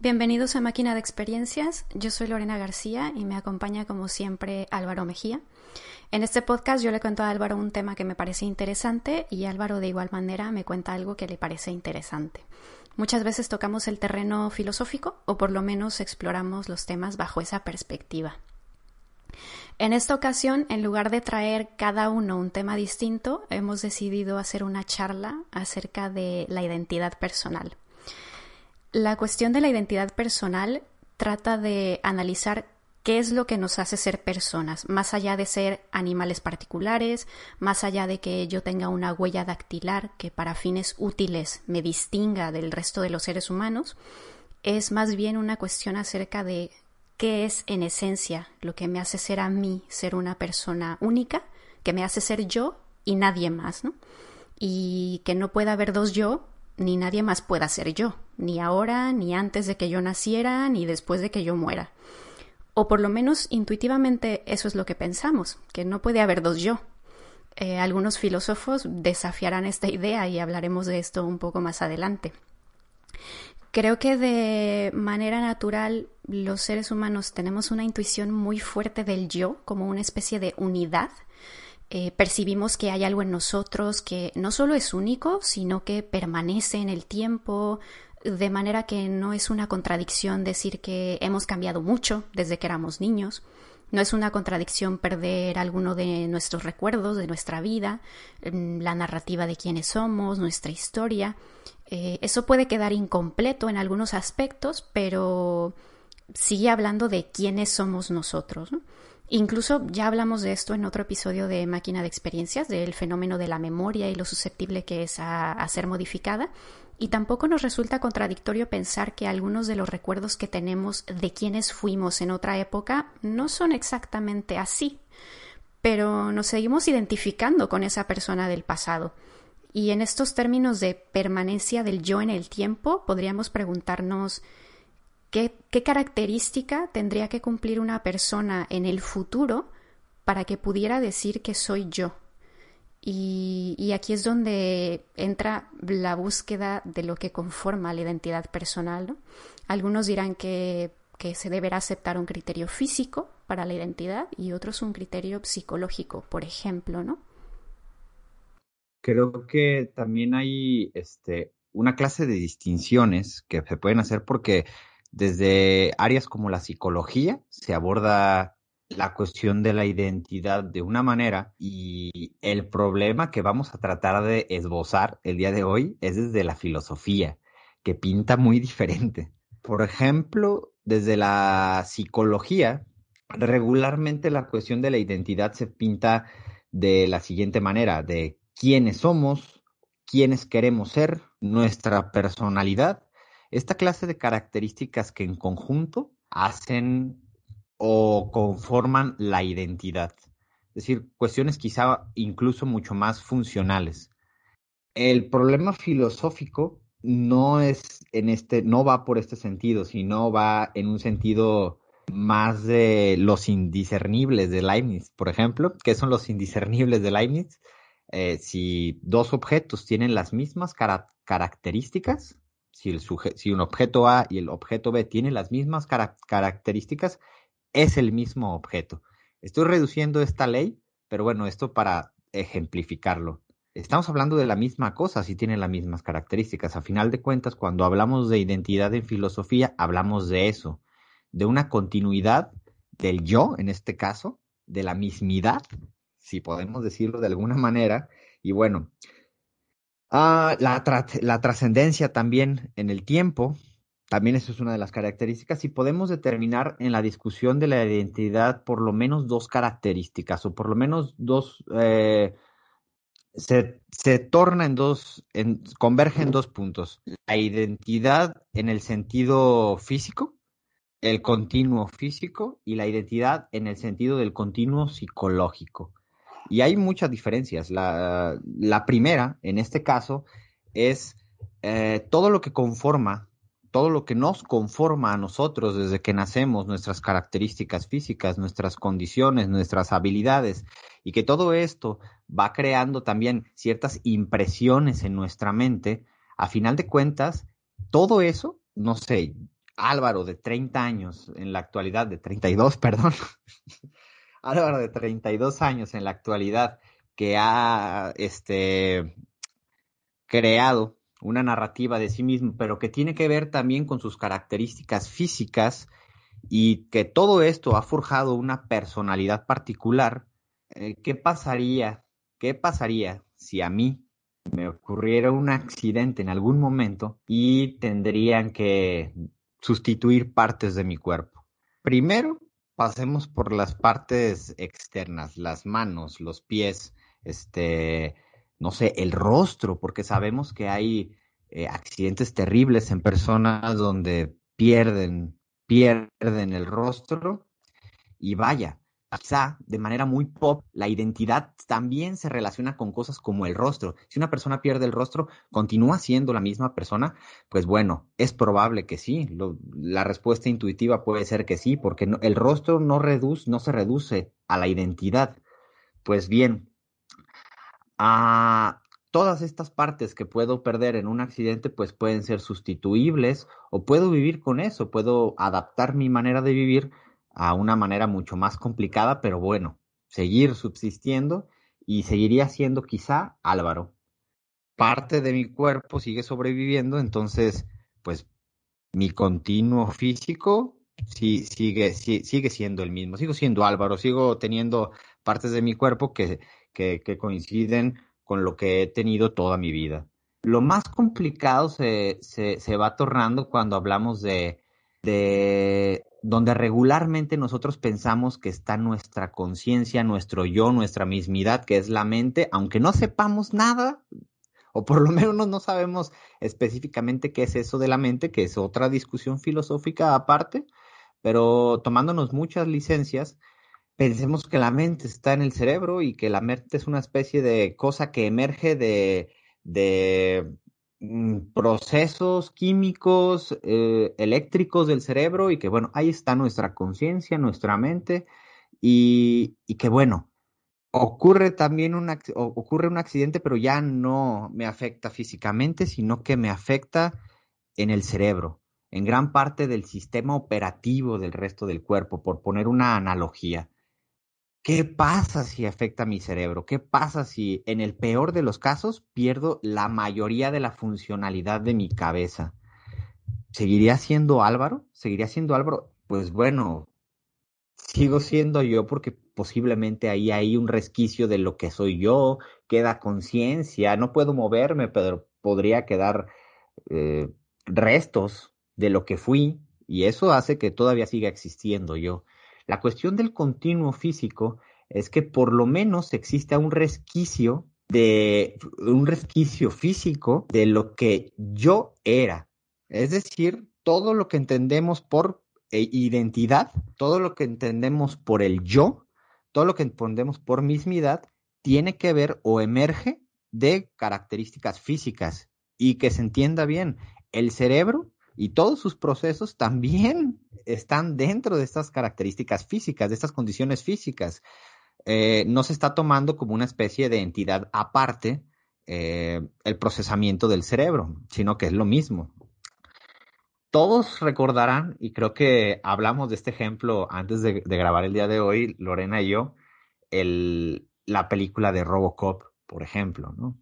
Bienvenidos a Máquina de Experiencias. Yo soy Lorena García y me acompaña como siempre Álvaro Mejía. En este podcast yo le cuento a Álvaro un tema que me parece interesante y Álvaro de igual manera me cuenta algo que le parece interesante. Muchas veces tocamos el terreno filosófico o por lo menos exploramos los temas bajo esa perspectiva. En esta ocasión, en lugar de traer cada uno un tema distinto, hemos decidido hacer una charla acerca de la identidad personal. La cuestión de la identidad personal trata de analizar qué es lo que nos hace ser personas, más allá de ser animales particulares, más allá de que yo tenga una huella dactilar que para fines útiles me distinga del resto de los seres humanos, es más bien una cuestión acerca de qué es en esencia lo que me hace ser a mí, ser una persona única, que me hace ser yo y nadie más, ¿no? Y que no pueda haber dos yo ni nadie más pueda ser yo, ni ahora, ni antes de que yo naciera, ni después de que yo muera. O por lo menos intuitivamente eso es lo que pensamos, que no puede haber dos yo. Eh, algunos filósofos desafiarán esta idea y hablaremos de esto un poco más adelante. Creo que de manera natural los seres humanos tenemos una intuición muy fuerte del yo como una especie de unidad eh, percibimos que hay algo en nosotros que no solo es único, sino que permanece en el tiempo, de manera que no es una contradicción decir que hemos cambiado mucho desde que éramos niños. No es una contradicción perder alguno de nuestros recuerdos, de nuestra vida, mm, la narrativa de quiénes somos, nuestra historia. Eh, eso puede quedar incompleto en algunos aspectos, pero sigue hablando de quiénes somos nosotros. ¿no? Incluso ya hablamos de esto en otro episodio de Máquina de Experiencias, del fenómeno de la memoria y lo susceptible que es a, ser modificada. Y tampoco nos resulta contradictorio pensar que algunos de los recuerdos que tenemos de quienes fuimos en otra época no son exactamente así, pero nos seguimos identificando con esa persona del pasado. Y en estos términos de permanencia del yo en el tiempo, podríamos preguntarnos ¿Qué, ¿Qué, característica tendría que cumplir una persona en el futuro para que pudiera decir que soy yo? Y, y, aquí es donde entra la búsqueda de lo que conforma la identidad personal. ¿no? Algunos dirán que, que se deberá aceptar un criterio físico para la identidad y otros un criterio psicológico, por ejemplo, ¿no? Creo que también hay este, una clase de distinciones que se pueden hacer porque desde áreas como la psicología se aborda la cuestión de la identidad de una manera y el problema que vamos a tratar de esbozar el día de hoy es desde la filosofía, que pinta muy diferente. Por ejemplo, desde la psicología, regularmente la cuestión de la identidad se pinta de la siguiente manera, de quiénes somos, quiénes queremos ser, nuestra personalidad esta clase de características que en conjunto hacen o conforman la identidad. Es decir, cuestiones quizá incluso mucho más funcionales. El problema filosófico no es en este, no va por este sentido, sino va en un sentido más de los indiscernibles de Leibniz, por ejemplo. ¿Qué son los indiscernibles de Leibniz? Eh, si dos objetos tienen las mismas cara características, si, el si, un objeto A y el objeto B tienen las mismas car características, es el mismo objeto. Estoy reduciendo esta ley, pero bueno, esto para ejemplificarlo. Estamos hablando de la misma cosa si tienen las mismas características. A final de cuentas, cuando hablamos de identidad en filosofía, hablamos de eso, de una continuidad del yo, en este caso, de la mismidad, si podemos decirlo de alguna manera. Y bueno, Ah, la, la trascendencia también en el tiempo, también eso es una de las características, y podemos determinar en la discusión de la identidad por lo menos dos características, o por lo menos dos, eh, se, se torna en dos, en, converge en dos puntos. La identidad en el sentido físico, el continuo físico y la identidad en el sentido del continuo psicológico. Y hay muchas diferencias. La, la primera, en este caso, es eh, todo lo que conforma, todo lo que nos conforma a nosotros desde que nacemos, nuestras características físicas, nuestras condiciones, nuestras habilidades, y que todo esto va creando también ciertas impresiones en nuestra mente, a final de cuentas, todo eso, no sé, Álvaro de 30 años en la actualidad, de 32, perdón, Álvaro de 32 años en la actualidad que ha este, creado una narrativa de sí mismo, pero que tiene que ver también con sus características físicas y que todo esto ha forjado una personalidad particular, eh, ¿qué pasaría? ¿Qué pasaría si a mí me ocurriera un accidente en algún momento y tendrían que sustituir partes de mi cuerpo? Primero, pasemos por las partes externas, las manos, los pies, este, no sé, el rostro, porque sabemos que hay eh, accidentes terribles en personas donde pierden, pierden el rostro y vaya, quizá de manera muy pop, la identidad también se relaciona con cosas como el rostro. Si una persona pierde el rostro, ¿continúa siendo la misma persona? Pues bueno, es probable que sí. la respuesta intuitiva puede ser que sí, porque el rostro no, reduce, no se reduce a la identidad. Pues bien, a todas estas partes que puedo perder en un accidente, pues pueden ser sustituibles o puedo vivir con eso, puedo adaptar mi manera de vivir a una manera mucho más complicada, pero bueno, seguir subsistiendo y seguiría siendo quizá Álvaro. Parte de mi cuerpo sigue sobreviviendo, entonces, pues mi continuo físico sí, sigue, sigue siendo el mismo. Sigo siendo Álvaro, sigo teniendo partes de mi cuerpo que que, coinciden con lo que he tenido toda mi vida. Lo más complicado se, se, va tornando cuando hablamos de, de donde regularmente nosotros pensamos que está nuestra conciencia, nuestro yo, nuestra mismidad, que es la mente, aunque no sepamos nada, o por lo menos no sabemos específicamente qué es eso de la mente, que es otra discusión filosófica aparte, pero tomándonos muchas licencias, pensemos que la mente está en el cerebro y que la mente es una especie de cosa que emerge de, de procesos químicos, eh, eléctricos del cerebro y que bueno, ahí está nuestra conciencia, nuestra mente y, y, que bueno, ocurre también un, ocurre un accidente, pero ya no me afecta físicamente, sino que me afecta en el cerebro, en gran parte del sistema operativo del resto del cuerpo, por poner una analogía. ¿Qué pasa si afecta mi cerebro? ¿Qué pasa si en el peor de los casos pierdo la mayoría de la funcionalidad de mi cabeza? ¿Seguiría siendo Álvaro? ¿Seguiría siendo Álvaro? Pues bueno, sigo siendo yo porque posiblemente ahí hay un resquicio de lo que soy yo, queda conciencia, no puedo moverme, pero podría quedar eh, restos de lo que fui y eso hace que todavía siga existiendo yo. La cuestión del continuo físico es que por lo menos exista un resquicio de un resquicio físico de lo que yo era. Es decir, todo lo que entendemos por eh, identidad, todo lo que entendemos por el yo, todo lo que entendemos por mismidad, tiene que ver o emerge de características físicas. Y que se entienda bien, el cerebro y todos sus procesos también están dentro de estas características físicas, de estas condiciones físicas. Eh, no se está tomando como una especie de entidad aparte eh, el procesamiento del cerebro, sino que es lo mismo. Todos recordarán, y creo que hablamos de este ejemplo antes de, grabar el día de hoy, Lorena y yo, la película de Robocop, por ejemplo, ¿no?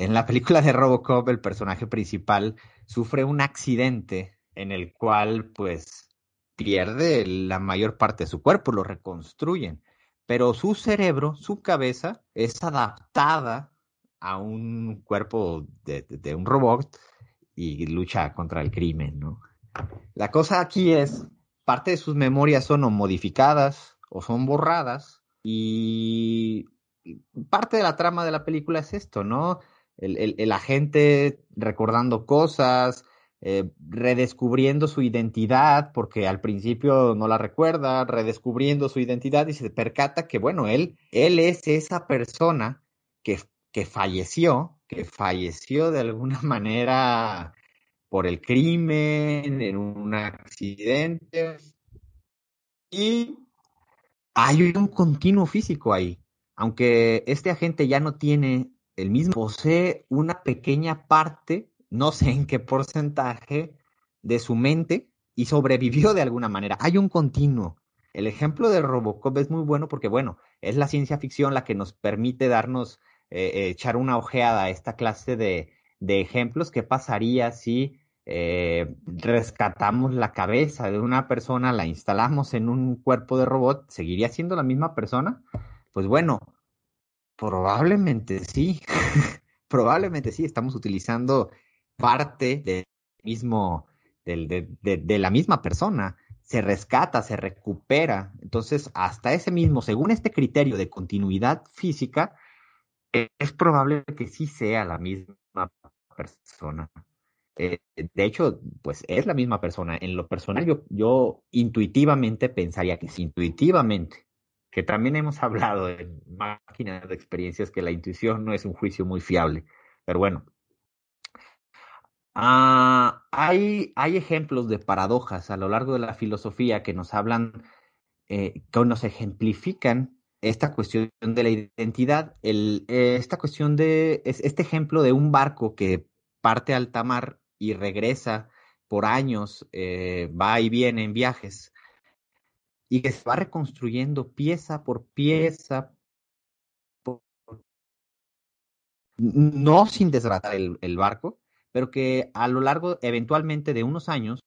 En la película de Robocop, el personaje principal sufre un accidente en el cual, pues, pierde la mayor parte de su cuerpo, lo reconstruyen. Pero su cerebro, su cabeza, es adaptada a un cuerpo de, de un robot y lucha contra el crimen, ¿no? La cosa aquí es, parte de sus memorias son o modificadas o son borradas y parte de la trama de la película es esto, ¿no? El, el, el agente recordando cosas, eh, redescubriendo su identidad, porque al principio no la recuerda, redescubriendo su identidad y se percata que, bueno, él, él es esa persona que, que falleció, que falleció de alguna manera por el crimen, en un accidente, y hay un continuo físico ahí. Aunque este agente ya no tiene el mismo, posee una pequeña parte, no sé en qué porcentaje, de su mente y sobrevivió de alguna manera. Hay un continuo. El ejemplo de Robocop es muy bueno porque, bueno, es la ciencia ficción la que nos permite darnos, eh, echar una ojeada a esta clase de, de ejemplos. ¿Qué pasaría si eh, rescatamos la cabeza de una persona, la instalamos en un cuerpo de robot, ¿seguiría siendo la misma persona? Pues bueno, probablemente sí, probablemente sí, estamos utilizando parte del mismo, de, la misma persona se rescata, se recupera. Entonces, hasta ese mismo, según este criterio de continuidad física, es probable que sí sea la misma persona. Eh, de hecho, pues es la misma persona. En lo personal, yo, yo intuitivamente pensaría que sí, intuitivamente, que también hemos hablado en máquinas de experiencias que la intuición no es un juicio muy fiable. Pero bueno, ah, hay, hay ejemplos de paradojas a lo largo de la filosofía que nos hablan, eh, que nos ejemplifican esta cuestión de la identidad, el, eh, esta cuestión de, este ejemplo de un barco que parte al alta mar y regresa por años, eh, va y viene en viajes, y que se va reconstruyendo pieza por pieza, no sin desgratar el, el barco, pero que a lo largo eventualmente de unos años,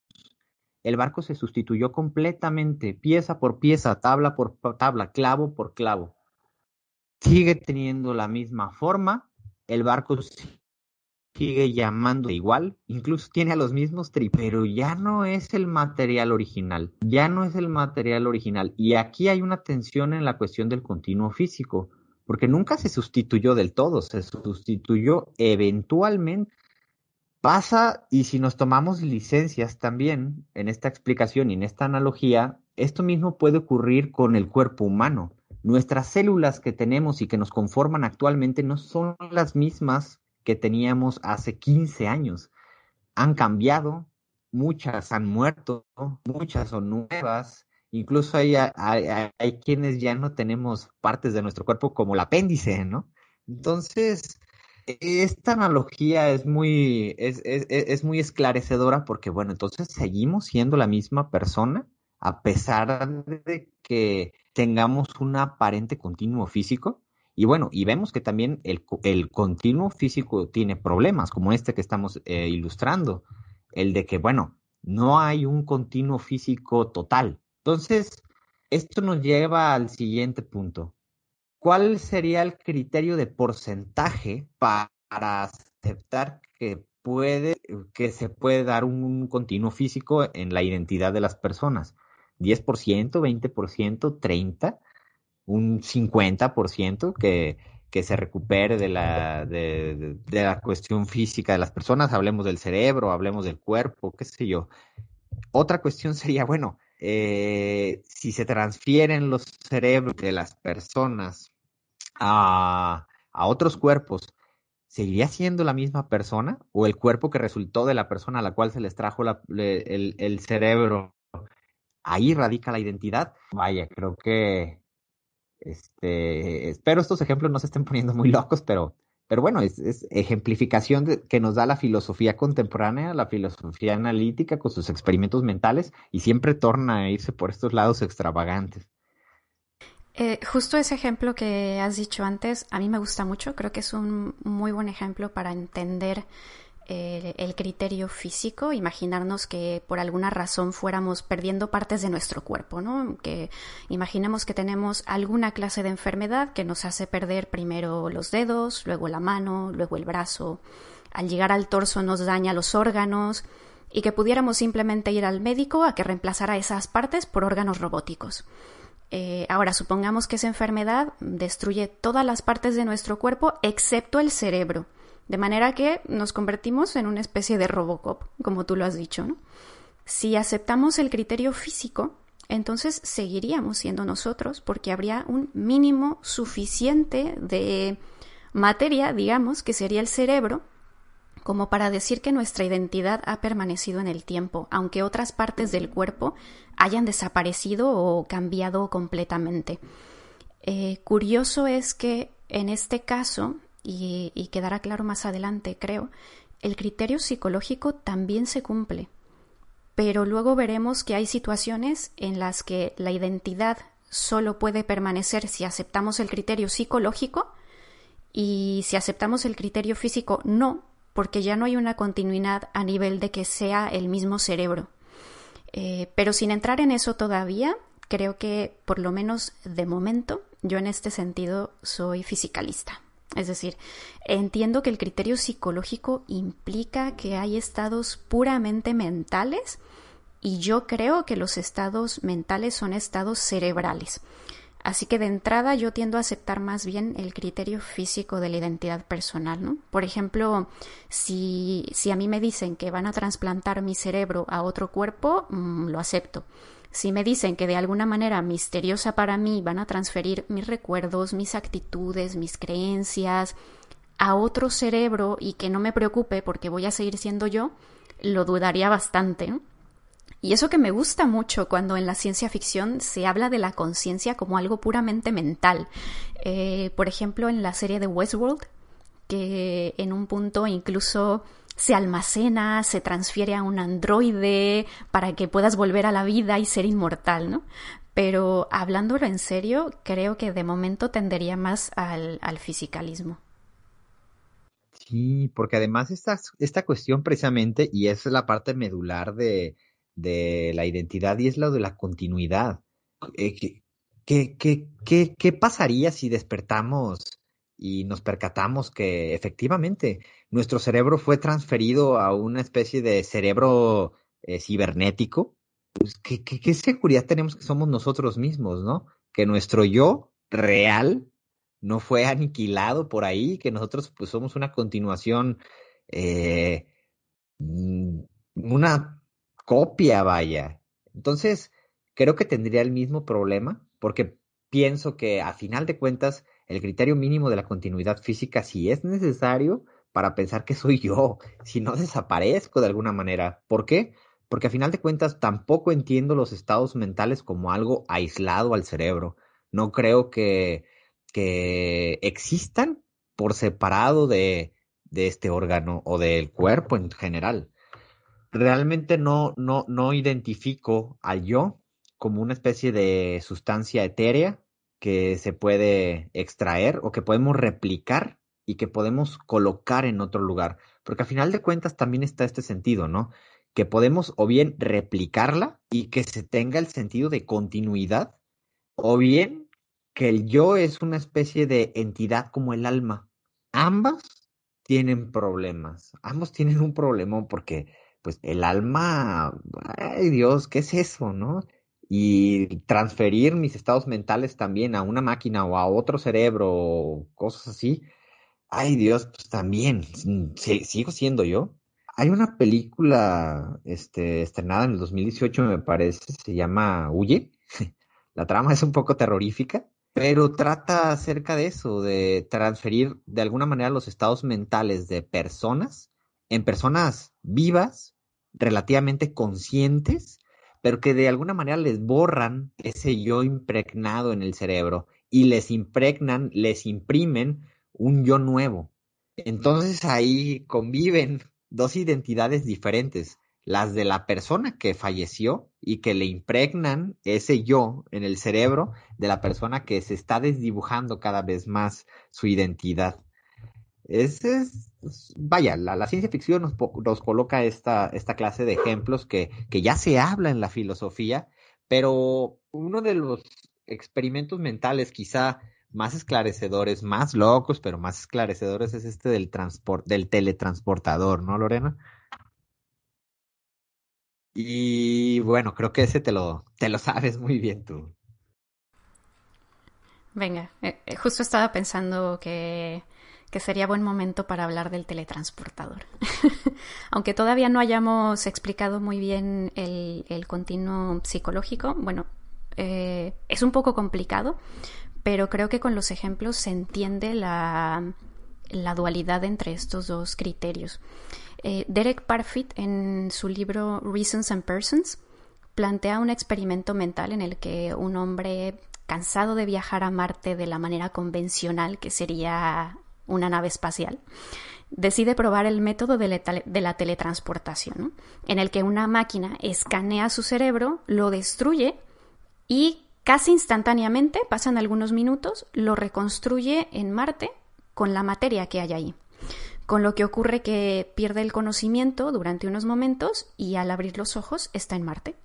el barco se sustituyó completamente, pieza por pieza, tabla por tabla, clavo por clavo. Sigue teniendo la misma forma, el barco sigue llamando igual, incluso tiene a los mismos tripes, pero ya no es el material original, ya no es el material original. Y aquí hay una tensión en la cuestión del continuo físico, porque nunca se sustituyó del todo, se sustituyó eventualmente. Pasa, y si nos tomamos licencias también en esta explicación y en esta analogía, esto mismo puede ocurrir con el cuerpo humano. Nuestras células que tenemos y que nos conforman actualmente no son las mismas que teníamos hace 15 años. Han cambiado, muchas han muerto, muchas son nuevas, incluso hay, hay, hay, quienes ya no tenemos partes de nuestro cuerpo como el apéndice, ¿no? Entonces, esta analogía es muy, es, es, es muy esclarecedora porque, bueno, entonces seguimos siendo la misma persona a pesar de que tengamos un aparente continuo físico. Y bueno, y vemos que también el, el continuo físico tiene problemas, como este que estamos eh, ilustrando, el de que, bueno, no hay un continuo físico total. Entonces, esto nos lleva al siguiente punto. ¿Cuál sería el criterio de porcentaje para aceptar que puede, que se puede dar un continuo físico en la identidad de las personas? ¿10%, 20%, 30%? Un 50% que, que se recupere de la, de, la cuestión física de las personas, hablemos del cerebro, hablemos del cuerpo, qué sé yo. Otra cuestión sería, bueno, eh, si se transfieren los cerebros de las personas a, a otros cuerpos, ¿seguiría siendo la misma persona? ¿O el cuerpo que resultó de la persona a la cual se les trajo la, el, el cerebro? Ahí radica la identidad. Vaya, creo que este, espero estos ejemplos no se estén poniendo muy locos, pero, pero bueno, es, ejemplificación que nos da la filosofía contemporánea, la filosofía analítica con sus experimentos mentales y siempre torna a irse por estos lados extravagantes. Eh, justo ese ejemplo que has dicho antes, a mí me gusta mucho, creo que es un muy buen ejemplo para entender el, criterio físico, imaginarnos que por alguna razón fuéramos perdiendo partes de nuestro cuerpo, ¿no? Que imaginemos que tenemos alguna clase de enfermedad que nos hace perder primero los dedos, luego la mano, luego el brazo. Al llegar al torso nos daña los órganos y que pudiéramos simplemente ir al médico a que reemplazara esas partes por órganos robóticos. Eh, ahora, supongamos que esa enfermedad destruye todas las partes de nuestro cuerpo excepto el cerebro, de manera que nos convertimos en una especie de Robocop, como tú lo has dicho. Si aceptamos el criterio físico, entonces seguiríamos siendo nosotros porque habría un mínimo suficiente de materia, digamos, que sería el cerebro, como para decir que nuestra identidad ha permanecido en el tiempo, aunque otras partes del cuerpo hayan desaparecido o cambiado completamente. Eh, curioso es que en este caso, y, quedará claro más adelante, creo, el criterio psicológico también se cumple. Pero luego veremos que hay situaciones en las que la identidad solo puede permanecer si aceptamos el criterio psicológico y si aceptamos el criterio físico no, porque ya no hay una continuidad a nivel de que sea el mismo cerebro. Eh, pero sin entrar en eso todavía, creo que por lo menos de momento yo en este sentido soy fisicalista. Es decir, entiendo que el criterio psicológico implica que hay estados puramente mentales y yo creo que los estados mentales son estados cerebrales. Así que de entrada yo tiendo a aceptar más bien el criterio físico de la identidad personal, ¿no? Por ejemplo, si, si a mí me dicen que van a trasplantar mi cerebro a otro cuerpo, mm, lo acepto. Si me dicen que de alguna manera misteriosa para mí van a transferir mis recuerdos, mis actitudes, mis creencias a otro cerebro y que no me preocupe porque voy a seguir siendo yo, lo dudaría bastante. Y eso que me gusta mucho cuando en la ciencia ficción se habla de la conciencia como algo puramente mental. Eh, por ejemplo, en la serie de Westworld, que en un punto incluso se almacena, se transfiere a un androide para que puedas volver a la vida y ser inmortal, ¿no? Pero hablándolo en serio, creo que de momento tendería más al, al fisicalismo. Sí, porque además esta, esta cuestión precisamente, y es la parte medular de, de la identidad y es lo de la continuidad. Eh, ¿qué, qué, qué, qué, pasaría si despertamos y nos percatamos que efectivamente nuestro cerebro fue transferido a una especie de cerebro eh, cibernético? Pues, ¿qué, ¿qué, qué, seguridad tenemos que somos nosotros mismos, no? Que nuestro yo real no fue aniquilado por ahí, que nosotros pues somos una continuación, eh, mm, una copia, vaya. Entonces, creo que tendría el mismo problema, porque pienso que a final de cuentas, el criterio mínimo de la continuidad física sí es necesario para pensar que soy yo, si no desaparezco de alguna manera. ¿Por qué? Porque a final de cuentas tampoco entiendo los estados mentales como algo aislado al cerebro. No creo que, que existan por separado de, de este órgano o del cuerpo en general realmente no, no, no identifico al yo como una especie de sustancia etérea que se puede extraer o que podemos replicar y que podemos colocar en otro lugar. Porque a final de cuentas también está este sentido, ¿no? Que podemos o bien replicarla y que se tenga el sentido de continuidad, o bien que el yo es una especie de entidad como el alma. Ambas tienen problemas, ambos tienen un problemón porque pues el alma, ay Dios, ¿qué es eso, no? Y transferir mis estados mentales también a una máquina o a otro cerebro o cosas así, ay Dios, pues también, sigo siendo yo. Hay una película este, estrenada en el 2018, me parece, se llama Huye. La trama es un poco terrorífica, pero trata acerca de eso, de transferir de alguna manera los estados mentales de personas en personas vivas relativamente conscientes, pero que de alguna manera les borran ese yo impregnado en el cerebro y les impregnan, les imprimen un yo nuevo. Entonces ahí conviven dos identidades diferentes, las de la persona que falleció y que le impregnan ese yo en el cerebro de la persona que se está desdibujando cada vez más su identidad. Ese es, vaya, la, ciencia ficción nos, nos coloca esta, esta, clase de ejemplos que, que ya se habla en la filosofía, pero uno de los experimentos mentales quizá más esclarecedores, más locos, pero más esclarecedores es este del transport, del teletransportador, ¿no, Lorena? Y bueno, creo que ese te lo, te lo sabes muy bien tú. Venga, eh, eh, justo estaba pensando que, que sería buen momento para hablar del teletransportador. Aunque todavía no hayamos explicado muy bien el, el continuo psicológico, bueno, eh, es un poco complicado, pero creo que con los ejemplos se entiende la, la dualidad entre estos dos criterios. Eh, Derek Parfit, en su libro Reasons and Persons, plantea un experimento mental en el que un hombre cansado de viajar a Marte de la manera convencional, que sería una nave espacial, decide probar el método de, la teletransportación, en el que una máquina escanea su cerebro, lo destruye y casi instantáneamente, pasan algunos minutos, lo reconstruye en Marte con la materia que hay ahí. Con lo que ocurre que pierde el conocimiento durante unos momentos y al abrir los ojos está en Marte.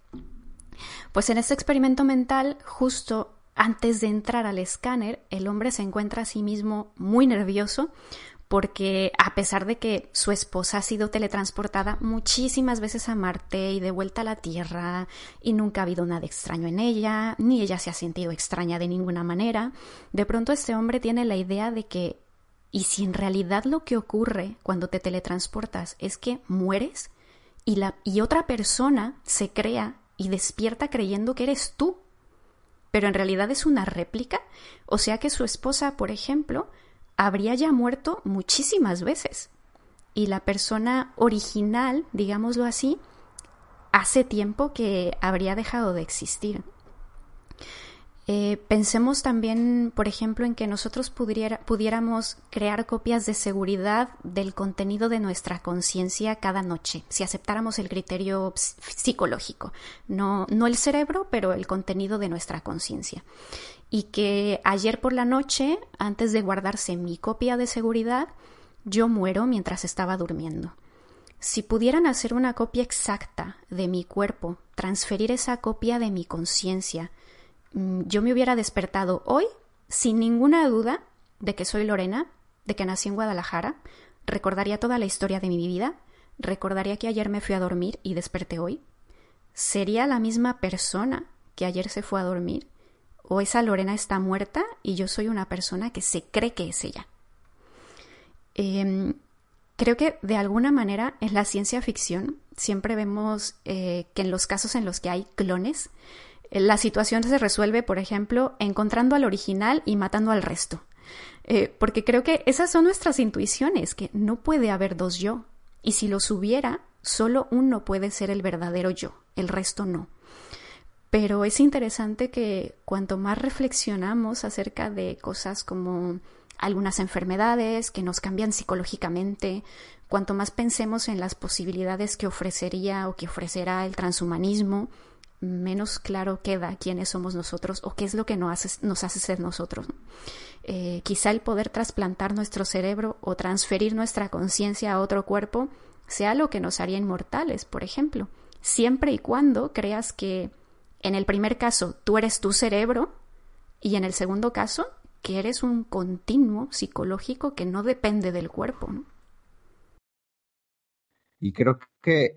Pues en este experimento mental, justo antes de entrar al escáner, el hombre se encuentra a sí mismo muy nervioso porque a pesar de que su esposa ha sido teletransportada muchísimas veces a Marte y de vuelta a la Tierra y nunca ha habido nada extraño en ella, ni ella se ha sentido extraña de ninguna manera, de pronto este hombre tiene la idea de que ¿y si en realidad lo que ocurre cuando te teletransportas es que mueres y, la, y otra persona se crea y despierta creyendo que eres tú? Pero en realidad es una réplica, o sea que su esposa, por ejemplo, habría ya muerto muchísimas veces. Y la persona original, digámoslo así, hace tiempo que habría dejado de existir. Eh, pensemos también, por ejemplo, en que nosotros pudiéramos crear copias de seguridad del contenido de nuestra conciencia cada noche, si aceptáramos el criterio psicológico, no, no el cerebro, pero el contenido de nuestra conciencia. Y que ayer por la noche, antes de guardarse mi copia de seguridad, yo muero mientras estaba durmiendo. Si pudieran hacer una copia exacta de mi cuerpo, transferir esa copia de mi conciencia, yo me hubiera despertado hoy sin ninguna duda de que soy Lorena, de que nací en Guadalajara, recordaría toda la historia de mi vida, recordaría que ayer me fui a dormir y desperté hoy. ¿Sería la misma persona que ayer se fue a dormir? ¿O esa Lorena está muerta y yo soy una persona que se cree que es ella? Em, creo que de alguna manera en la ciencia ficción siempre vemos eh, que en los casos en los que hay clones, la situación se resuelve, por ejemplo, encontrando al original y matando al resto. Eh, porque creo que esas son nuestras intuiciones, que no puede haber dos yo. Y si los hubiera, solo uno puede ser el verdadero yo, el resto no. Pero es interesante que cuanto más reflexionamos acerca de cosas como algunas enfermedades que nos cambian psicológicamente, cuanto más pensemos en las posibilidades que ofrecería o que ofrecerá el transhumanismo, menos claro queda quiénes somos nosotros o qué es lo que nos hace, nos hace ser nosotros. Eh, quizá el poder trasplantar nuestro cerebro o transferir nuestra conciencia a otro cuerpo sea lo que nos haría inmortales, por ejemplo, siempre y cuando creas que en el primer caso tú eres tu cerebro y en el segundo caso que eres un continuo psicológico que no depende del cuerpo. Y creo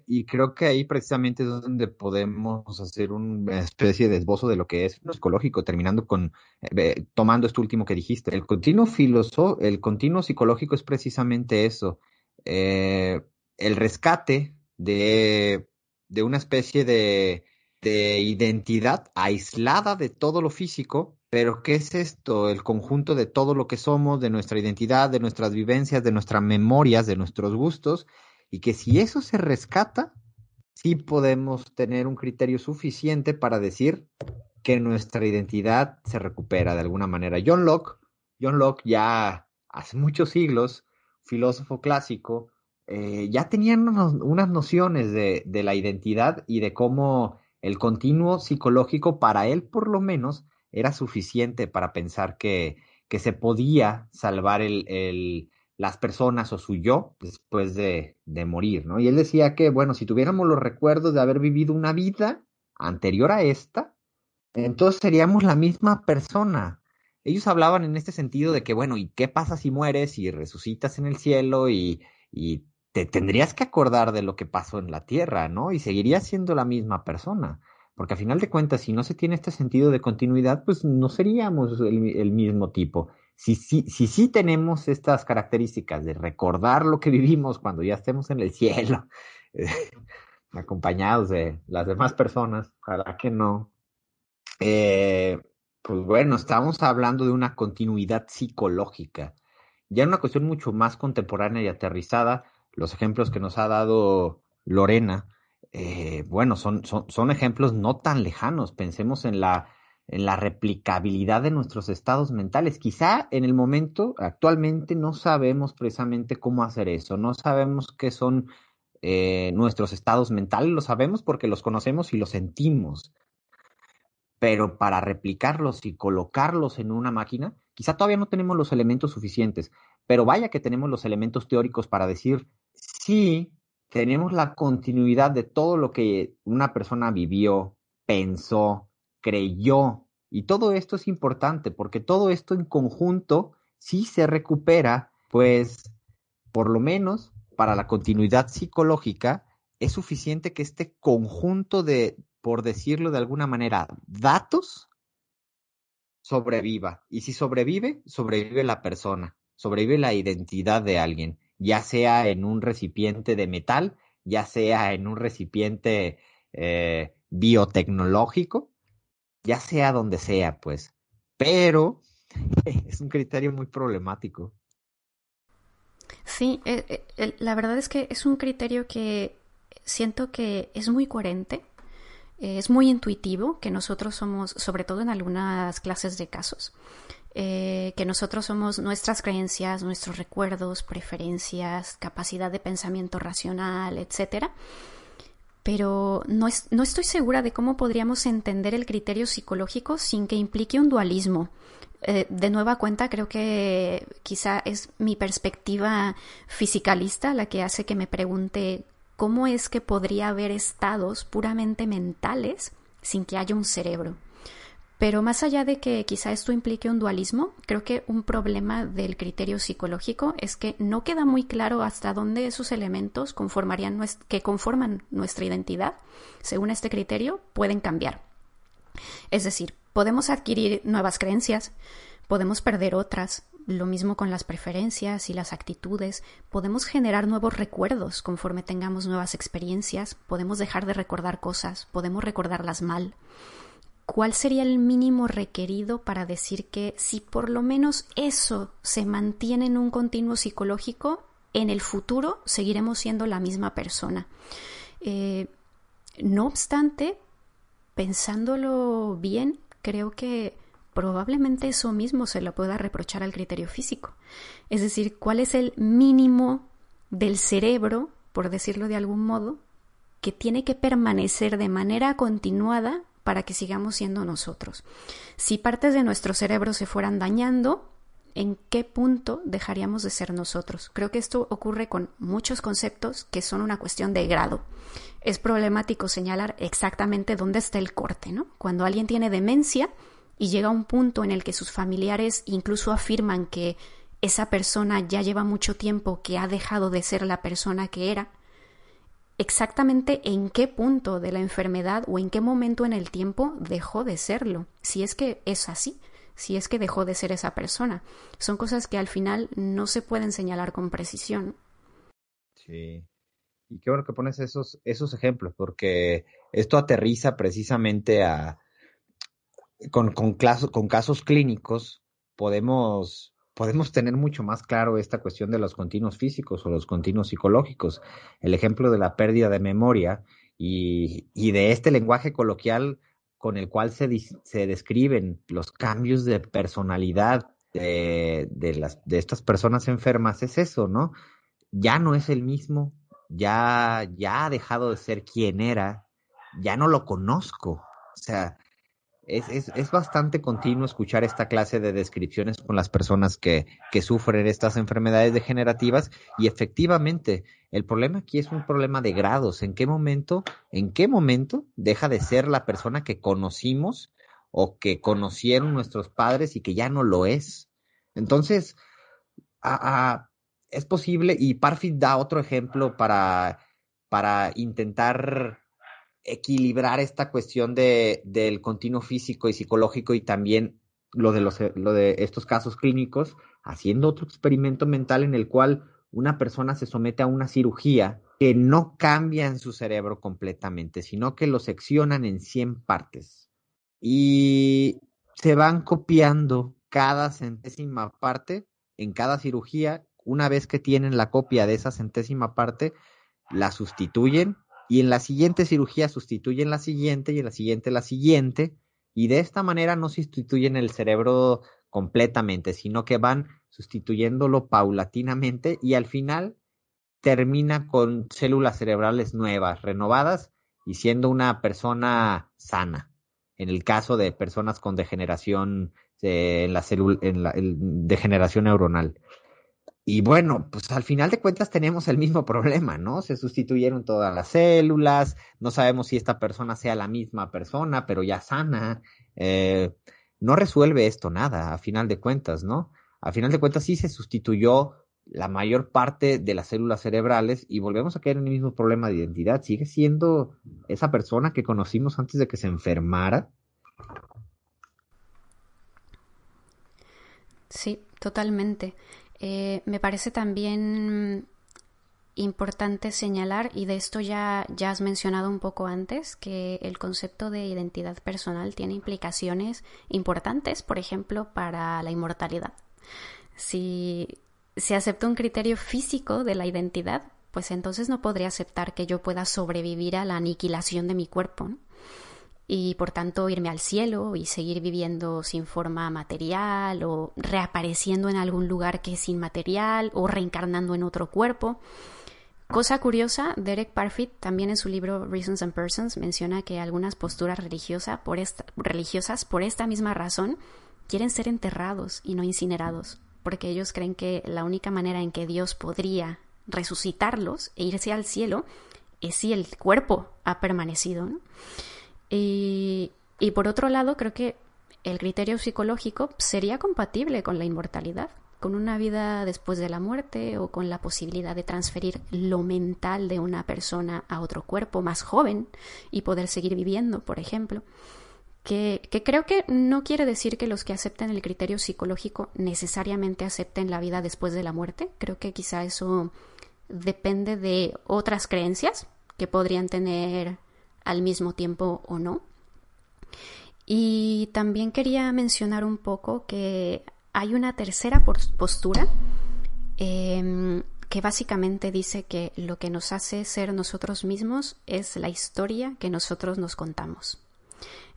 y creo que ahí precisamente es donde podemos hacer una especie de esbozo de lo que es lo psicológico, terminando con, eh, tomando esto último que dijiste. El continuo filoso, el continuo psicológico es precisamente eso, eh, el rescate de, de una especie de, de identidad aislada de todo lo físico, pero ¿qué es esto? El conjunto de todo lo que somos, de nuestra identidad, de nuestras vivencias, de nuestras memorias, de nuestros gustos, y que si eso se rescata, sí podemos tener un criterio suficiente para decir que nuestra identidad se recupera de alguna manera. John Locke, John Locke ya hace muchos siglos, filósofo clásico, eh, ya tenían unas nociones de, de, la identidad y de cómo el continuo psicológico para él por lo menos era suficiente para pensar que, que se podía salvar el, las personas o su yo después de, de, morir, ¿no? Y él decía que, bueno, si tuviéramos los recuerdos de haber vivido una vida anterior a esta, entonces seríamos la misma persona. Ellos hablaban en este sentido de que, bueno, ¿y qué pasa si mueres y resucitas en el cielo y, y te tendrías que acordar de lo que pasó en la tierra, ¿no? Y seguirías siendo la misma persona. Porque a final de cuentas, si no se tiene este sentido de continuidad, pues no seríamos el, mismo tipo. Si sí si, si, tenemos estas características de recordar lo que vivimos cuando ya estemos en el cielo, acompañados de las demás personas, ojalá que no. Eh, pues bueno, estamos hablando de una continuidad psicológica. Ya una cuestión mucho más contemporánea y aterrizada, los ejemplos que nos ha dado Lorena, eh, bueno, son, son, son, ejemplos no tan lejanos. Pensemos en la, en la replicabilidad de nuestros estados mentales. Quizá en el momento, actualmente, no sabemos precisamente cómo hacer eso. No sabemos qué son eh, nuestros estados mentales. Lo sabemos porque los conocemos y los sentimos. Pero para replicarlos y colocarlos en una máquina, quizá todavía no tenemos los elementos suficientes. Pero vaya que tenemos los elementos teóricos para decir, sí, tenemos la continuidad de todo lo que una persona vivió, pensó, creyó. Y todo esto es importante porque todo esto en conjunto, si se recupera, pues por lo menos para la continuidad psicológica, es suficiente que este conjunto de, por decirlo de alguna manera, datos sobreviva. Y si sobrevive, sobrevive la persona, sobrevive la identidad de alguien ya sea en un recipiente de metal, ya sea en un recipiente eh, biotecnológico, ya sea donde sea, pues. Pero es un criterio muy problemático. Sí, eh, eh, la verdad es que es un criterio que siento que es muy coherente, es muy intuitivo, que nosotros somos, sobre todo en algunas clases de casos, eh, que nosotros somos nuestras creencias, nuestros recuerdos, preferencias, capacidad de pensamiento racional, etc. Pero no, no estoy segura de cómo podríamos entender el criterio psicológico sin que implique un dualismo. Eh, de nueva cuenta, creo que quizá es mi perspectiva fisicalista la que hace que me pregunte cómo es que podría haber estados puramente mentales sin que haya un cerebro. Pero más allá de que quizá esto implique un dualismo, creo que un problema del criterio psicológico es que no queda muy claro hasta dónde esos elementos conformarían que conforman nuestra identidad, según este criterio, pueden cambiar. Es decir, podemos adquirir nuevas creencias, podemos perder otras, lo mismo con las preferencias y las actitudes, podemos generar nuevos recuerdos conforme tengamos nuevas experiencias, podemos dejar de recordar cosas, podemos recordarlas mal. ¿Cuál sería el mínimo requerido para decir que si por lo menos eso se mantiene en un continuo psicológico, en el futuro seguiremos siendo la misma persona? Eh, no obstante, pensándolo bien, creo que probablemente eso mismo se lo pueda reprochar al criterio físico. Es decir, ¿cuál es el mínimo del cerebro, por decirlo de algún modo, que tiene que permanecer de manera continuada para que sigamos siendo nosotros. Si partes de nuestro cerebro se fueran dañando, ¿en qué punto dejaríamos de ser nosotros? Creo que esto ocurre con muchos conceptos que son una cuestión de grado. Es problemático señalar exactamente dónde está el corte, ¿no? Cuando alguien tiene demencia y llega a un punto en el que sus familiares incluso afirman que esa persona ya lleva mucho tiempo que ha dejado de ser la persona que era, exactamente en qué punto de la enfermedad o en qué momento en el tiempo dejó de serlo, si es que es así, si es que dejó de ser esa persona. Son cosas que al final no se pueden señalar con precisión. Sí. Y qué bueno que pones esos, esos ejemplos, porque esto aterriza precisamente a con, con, con casos clínicos podemos podemos tener mucho más claro esta cuestión de los continuos físicos o los continuos psicológicos. El ejemplo de la pérdida de memoria y, y de este lenguaje coloquial con el cual se, se describen los cambios de personalidad de, de, las, de estas personas enfermas es eso, ¿no? Ya no es el mismo, ya, ya ha dejado de ser quien era, ya no lo conozco. O sea, es, es, es, bastante continuo escuchar esta clase de descripciones con las personas que, que sufren estas enfermedades degenerativas y efectivamente el problema aquí es un problema de grados. ¿En qué momento, en qué momento deja de ser la persona que conocimos o que conocieron nuestros padres y que ya no lo es? Entonces, es posible y Parfit da otro ejemplo para, para intentar equilibrar esta cuestión de, del continuo físico y psicológico y también lo de, los, lo de estos casos clínicos, haciendo otro experimento mental en el cual una persona se somete a una cirugía que no cambia en su cerebro completamente, sino que lo seccionan en 100 partes y se van copiando cada centésima parte en cada cirugía. Una vez que tienen la copia de esa centésima parte, la sustituyen y en la siguiente cirugía sustituyen la siguiente y en la siguiente la siguiente y de esta manera no sustituyen el cerebro completamente, sino que van sustituyéndolo paulatinamente y al final termina con células cerebrales nuevas, renovadas y siendo una persona sana. En el caso de personas con degeneración eh, en la en la degeneración neuronal. Y bueno, pues al final de cuentas tenemos el mismo problema, ¿no? Se sustituyeron todas las células, no sabemos si esta persona sea la misma persona, pero ya sana. Eh, no resuelve esto nada, a final de cuentas, ¿no? A final de cuentas sí se sustituyó la mayor parte de las células cerebrales y volvemos a caer en el mismo problema de identidad. Sigue siendo esa persona que conocimos antes de que se enfermara. Sí, totalmente. Eh, me parece también importante señalar, y de esto ya, ya has mencionado un poco antes, que el concepto de identidad personal tiene implicaciones importantes, por ejemplo, para la inmortalidad. Si se acepta un criterio físico de la identidad, pues entonces no podría aceptar que yo pueda sobrevivir a la aniquilación de mi cuerpo. ¿no? Y por tanto irme al cielo y seguir viviendo sin forma material o reapareciendo en algún lugar que es inmaterial o reencarnando en otro cuerpo. Cosa curiosa, Derek Parfit también en su libro Reasons and Persons menciona que algunas posturas religiosas por esta, religiosas por esta misma razón quieren ser enterrados y no incinerados, porque ellos creen que la única manera en que Dios podría resucitarlos e irse al cielo es si el cuerpo ha permanecido. Y, por otro lado, creo que el criterio psicológico sería compatible con la inmortalidad, con una vida después de la muerte o con la posibilidad de transferir lo mental de una persona a otro cuerpo más joven y poder seguir viviendo, por ejemplo. Que, que, creo que no quiere decir que los que acepten el criterio psicológico necesariamente acepten la vida después de la muerte. Creo que quizá eso depende de otras creencias que podrían tener al mismo tiempo o no. Y también quería mencionar un poco que hay una tercera postura em, que básicamente dice que lo que nos hace ser nosotros mismos es la historia que nosotros nos contamos.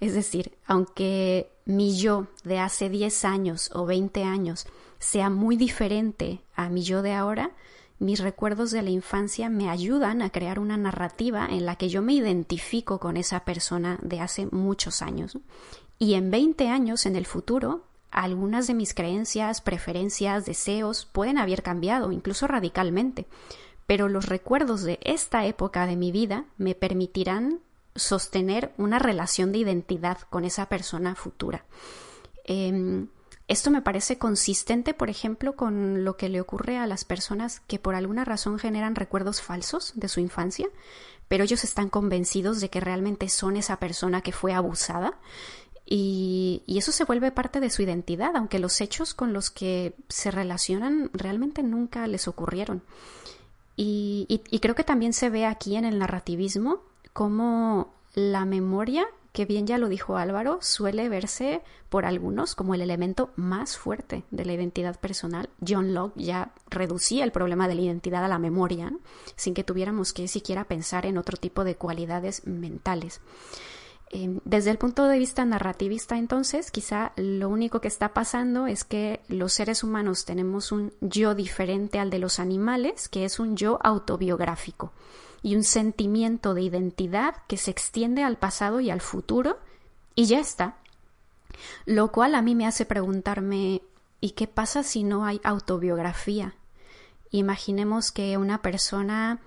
Es decir, aunque mi yo de hace 10 años o 20 años sea muy diferente a mi yo de ahora, mis recuerdos de la infancia me ayudan a crear una narrativa en la que yo me identifico con esa persona de hace muchos años. Y en 20 años en el futuro, algunas de mis creencias, preferencias, deseos pueden haber cambiado, incluso radicalmente. Pero los recuerdos de esta época de mi vida me permitirán sostener una relación de identidad con esa persona futura. Em, esto me parece consistente, por ejemplo, con lo que le ocurre a las personas que por alguna razón generan recuerdos falsos de su infancia, pero ellos están convencidos de que realmente son esa persona que fue abusada y, eso se vuelve parte de su identidad, aunque los hechos con los que se relacionan realmente nunca les ocurrieron. y creo que también se ve aquí en el narrativismo cómo la memoria que bien ya lo dijo Álvaro, suele verse por algunos como el elemento más fuerte de la identidad personal. John Locke ya reducía el problema de la identidad a la memoria, sin que tuviéramos que siquiera pensar en otro tipo de cualidades mentales. Em, desde el punto de vista narrativista, entonces, quizá lo único que está pasando es que los seres humanos tenemos un yo diferente al de los animales, que es un yo autobiográfico y un sentimiento de identidad que se extiende al pasado y al futuro y ya está. Lo cual a mí me hace preguntarme ¿y qué pasa si no hay autobiografía? Imaginemos que una persona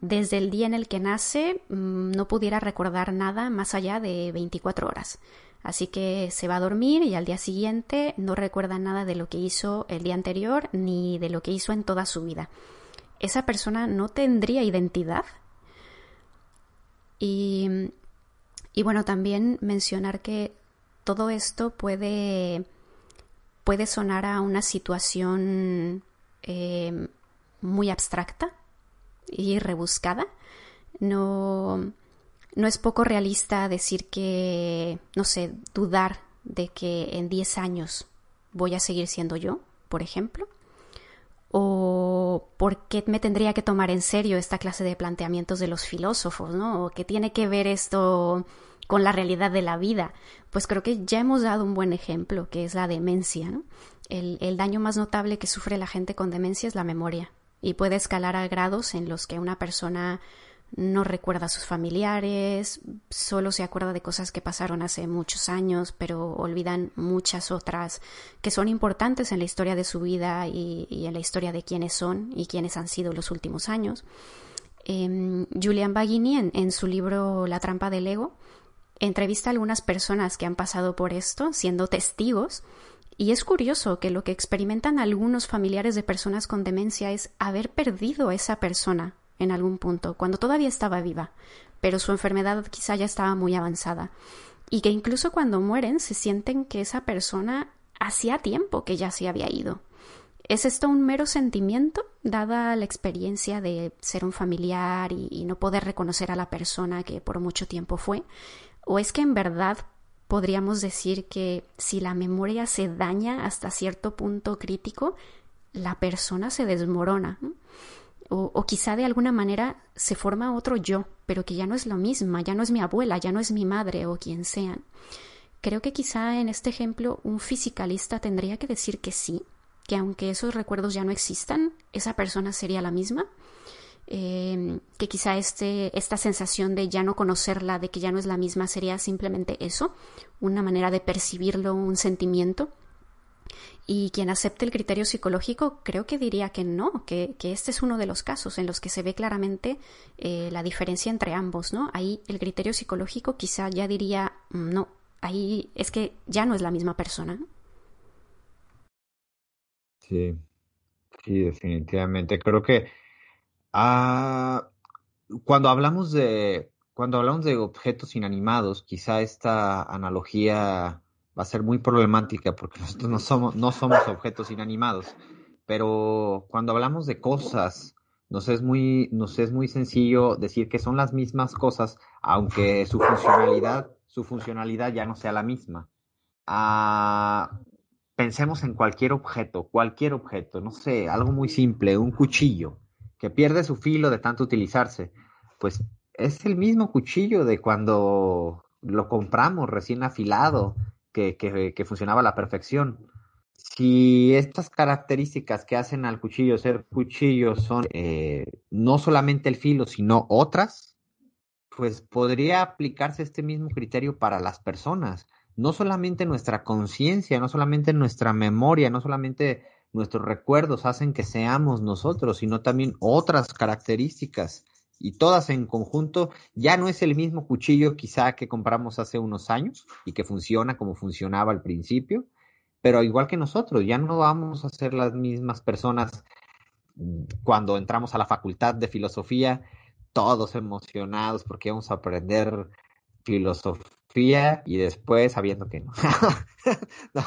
desde el día en el que nace mm, no pudiera recordar nada más allá de 24 horas. Así que se va a dormir y al día siguiente no recuerda nada de lo que hizo el día anterior ni de lo que hizo en toda su vida esa persona no tendría identidad. Y, y bueno, también mencionar que todo esto puede, puede sonar a una situación eh, muy abstracta y rebuscada. No, no es poco realista decir que, no sé, dudar de que en 10 años voy a seguir siendo yo, por ejemplo. O por qué me tendría que tomar en serio esta clase de planteamientos de los filósofos, ¿no? O qué tiene que ver esto con la realidad de la vida. Pues creo que ya hemos dado un buen ejemplo, que es la demencia, ¿no? El, el daño más notable que sufre la gente con demencia es la memoria y puede escalar a grados en los que una persona no recuerda a sus familiares, solo se acuerda de cosas que pasaron hace muchos años, pero olvidan muchas otras que son importantes en la historia de su vida y, en la historia de quiénes son y quiénes han sido los últimos años. Em, Julian Baggini, en, en su libro La trampa del ego, entrevista a algunas personas que han pasado por esto, siendo testigos, y es curioso que lo que experimentan algunos familiares de personas con demencia es haber perdido a esa persona en algún punto, cuando todavía estaba viva, pero su enfermedad quizá ya estaba muy avanzada. Y que incluso cuando mueren se sienten que esa persona hacía tiempo que ya se había ido. ¿Es esto un mero sentimiento, dada la experiencia de ser un familiar y, y, no poder reconocer a la persona que por mucho tiempo fue? ¿O es que en verdad podríamos decir que si la memoria se daña hasta cierto punto crítico, la persona se desmorona? O, quizá de alguna manera se forma otro yo, pero que ya no es lo misma, ya no es mi abuela, ya no es mi madre o quien sean. Creo que quizá en este ejemplo un fisicalista tendría que decir que sí, que aunque esos recuerdos ya no existan, esa persona sería la misma. Eh, que quizá este, esta sensación de ya no conocerla, de que ya no es la misma, sería simplemente eso, una manera de percibirlo, un sentimiento, y quien acepte el criterio psicológico creo que diría que no, que, que este es uno de los casos en los que se ve claramente eh, la diferencia entre ambos, ¿no? Ahí el criterio psicológico quizá ya diría mm, no, ahí es que ya no es la misma persona. Sí, sí, definitivamente. Creo que ah, cuando hablamos de cuando hablamos de objetos inanimados, quizá esta analogía va a ser muy problemática porque nosotros no somos, no somos objetos inanimados. Pero cuando hablamos de cosas, nos es muy, es muy sencillo decir que son las mismas cosas, aunque su funcionalidad, su funcionalidad ya no sea la misma. Ah, pensemos en cualquier objeto, cualquier objeto, no sé, algo muy simple, un cuchillo, que pierde su filo de tanto utilizarse. Pues es el mismo cuchillo de cuando lo compramos recién afilado que, funcionaba a la perfección. Si estas características que hacen al cuchillo ser cuchillo son eh, no solamente el filo, sino otras, pues podría aplicarse este mismo criterio para las personas. No solamente nuestra conciencia, no solamente nuestra memoria, no solamente nuestros recuerdos hacen que seamos nosotros, sino también otras características y todas en conjunto, ya no es el mismo cuchillo quizá que compramos hace unos años y que funciona como funcionaba al principio, pero igual que nosotros, ya no vamos a ser las mismas personas cuando entramos a la facultad de filosofía, todos emocionados porque vamos a aprender filosofía y después sabiendo que no. no,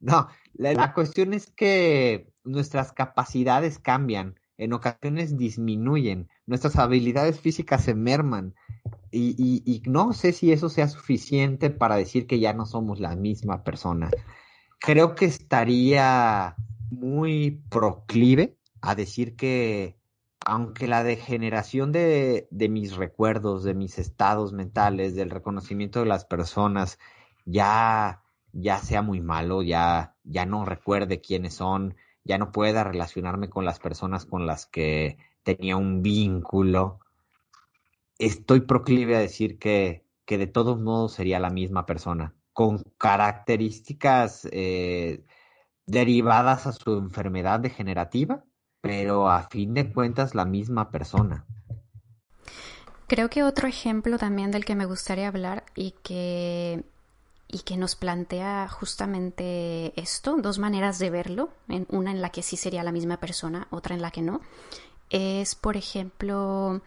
no, la, la cuestión es que nuestras capacidades cambian en ocasiones disminuyen, nuestras habilidades físicas se merman y, y, no sé si eso sea suficiente para decir que ya no somos la misma persona. Creo que estaría muy proclive a decir que aunque la degeneración de, de mis recuerdos, de mis estados mentales, del reconocimiento de las personas, ya, ya sea muy malo, ya, ya no recuerde quiénes son, ya no pueda relacionarme con las personas con las que tenía un vínculo, estoy proclive a decir que, que de todos modos sería la misma persona, con características eh, derivadas a su enfermedad degenerativa, pero a fin de cuentas la misma persona. Creo que otro ejemplo también del que me gustaría hablar y que y que nos plantea justamente esto, dos maneras de verlo, en una en la que sí sería la misma persona, otra en la que no, es, por ejemplo,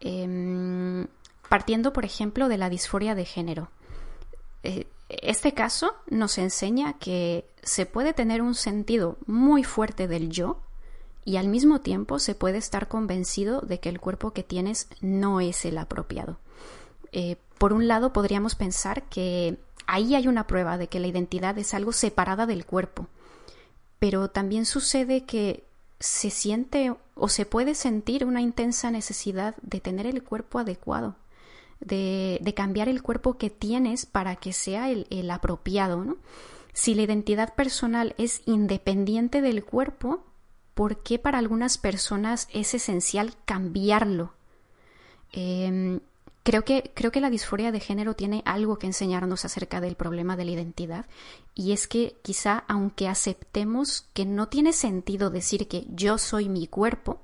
eh, partiendo, por ejemplo, de la disforia de género. Eh, este caso nos enseña que se puede tener un sentido muy fuerte del yo y al mismo tiempo se puede estar convencido de que el cuerpo que tienes no es el apropiado. Eh, por un lado, podríamos pensar que ahí hay una prueba de que la identidad es algo separada del cuerpo, pero también sucede que se siente o se puede sentir una intensa necesidad de tener el cuerpo adecuado, de, cambiar el cuerpo que tienes para que sea el, apropiado. ¿no? Si la identidad personal es independiente del cuerpo, ¿por qué para algunas personas es esencial cambiarlo? Em, creo, que, creo que la disforia de género tiene algo que enseñarnos acerca del problema de la identidad y es que quizá aunque aceptemos que no tiene sentido decir que yo soy mi cuerpo,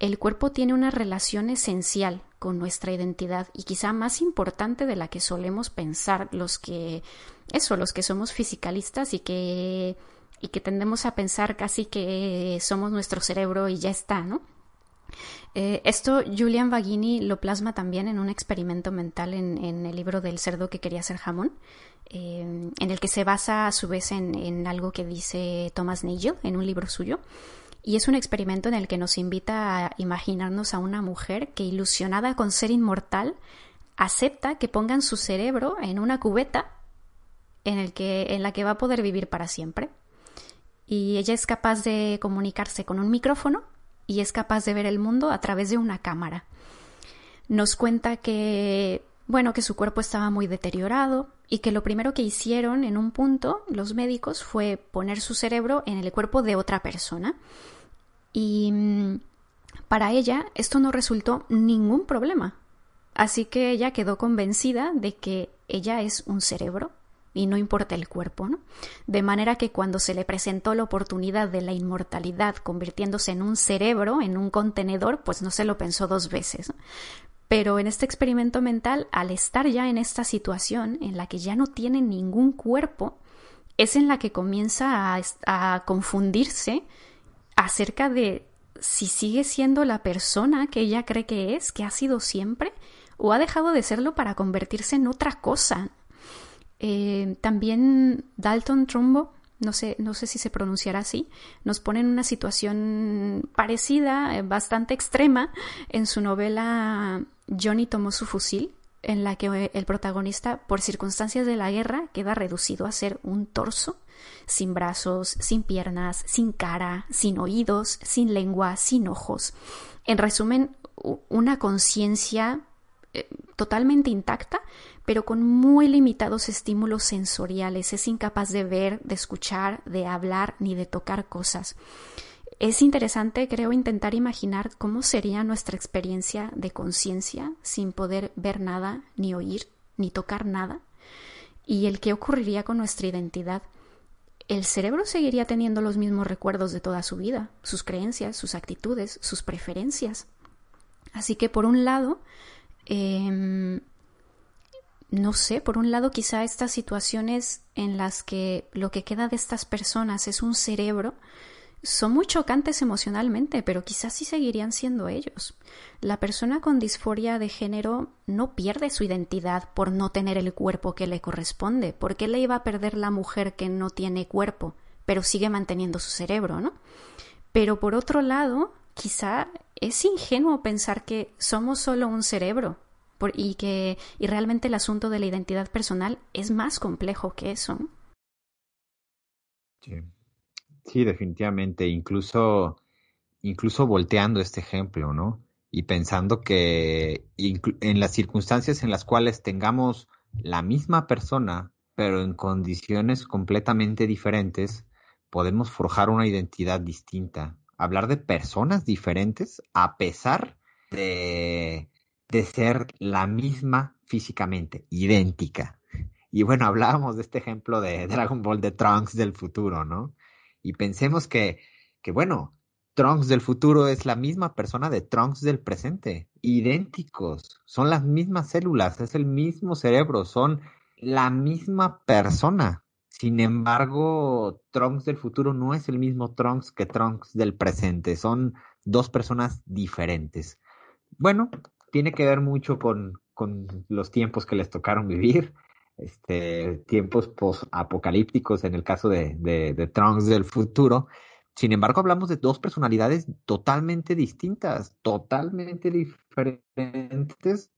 el cuerpo tiene una relación esencial con nuestra identidad y quizá más importante de la que solemos pensar los que eso, los que somos fisicalistas y que y que tendemos a pensar casi que somos nuestro cerebro y ya está, ¿no? Eh, esto Julian Vagini lo plasma también en un experimento mental en, el libro del cerdo que quería ser jamón, eh, en el que se basa a su vez en, algo que dice Thomas Nagel en un libro suyo. Y es un experimento en el que nos invita a imaginarnos a una mujer que, ilusionada con ser inmortal, acepta que pongan su cerebro en una cubeta en la que va a poder vivir para siempre y ella es capaz de comunicarse con un micrófono y es capaz de ver el mundo a través de una cámara. Nos cuenta que, bueno, que su cuerpo estaba muy deteriorado y que lo primero que hicieron en un punto los médicos fue poner su cerebro en el cuerpo de otra persona. Y mm, para ella esto no resultó ningún problema. Así que ella quedó convencida de que ella es un cerebro y no importa el cuerpo, ¿no? De manera que cuando se le presentó la oportunidad de la inmortalidad convirtiéndose en un cerebro, en un contenedor, pues no se lo pensó dos veces. Pero en este experimento mental, al estar ya en esta situación en la que ya no tiene ningún cuerpo, es en la que comienza a, a confundirse acerca de si sigue siendo la persona que ella cree que es, que ha sido siempre, o ha dejado de serlo para convertirse en otra cosa, eh, también Dalton Trumbo, no sé, no sé si se pronunciará así, nos pone en una situación parecida, eh, bastante extrema, en su novela Johnny tomó su fusil, en la que eh, el protagonista, por circunstancias de la guerra, queda reducido a ser un torso, sin brazos, sin piernas, sin cara, sin oídos, sin lengua, sin ojos. En resumen, una conciencia totalmente intacta, pero con muy limitados estímulos sensoriales. Es incapaz de ver, de escuchar, de hablar ni de tocar cosas. Es interesante, creo, intentar imaginar cómo sería nuestra experiencia de conciencia sin poder ver nada, ni oír, ni tocar nada, y el qué ocurriría con nuestra identidad. El cerebro seguiría teniendo los mismos recuerdos de toda su vida, sus creencias, sus actitudes, sus preferencias. Así que, por un lado, eh, no sé, por un lado quizá estas situaciones en las que lo que queda de estas personas es un cerebro son muy chocantes emocionalmente, pero quizás sí seguirían siendo ellos. La persona con disforia de género no pierde su identidad por no tener el cuerpo que le corresponde. ¿Por qué le iba a perder la mujer que no tiene cuerpo, pero sigue manteniendo su cerebro, no? Pero por otro lado, quizá es ingenuo pensar que somos solo un cerebro y que y realmente el asunto de la identidad personal es más complejo que eso. Sí, sí definitivamente. Incluso, incluso volteando este ejemplo, ¿no? Y pensando que en las circunstancias en las cuales tengamos la misma persona, pero en condiciones completamente diferentes, podemos forjar una identidad distinta. Hablar de personas diferentes a pesar de de ser la misma físicamente, idéntica. Y bueno, hablábamos de este ejemplo de Dragon Ball de Trunks del futuro, ¿no? Y pensemos que, que bueno, Trunks del futuro es la misma persona de Trunks del presente, idénticos, son las mismas células, es el mismo cerebro, son la misma persona. Sin embargo, Trunks del futuro no es el mismo Trunks que Trunks del presente, son dos personas diferentes. Bueno, tiene que ver mucho con, con los tiempos que les tocaron vivir, este, tiempos post-apocalípticos en el caso de, de, de Trunks del futuro. Sin embargo, hablamos de dos personalidades totalmente distintas, totalmente diferentes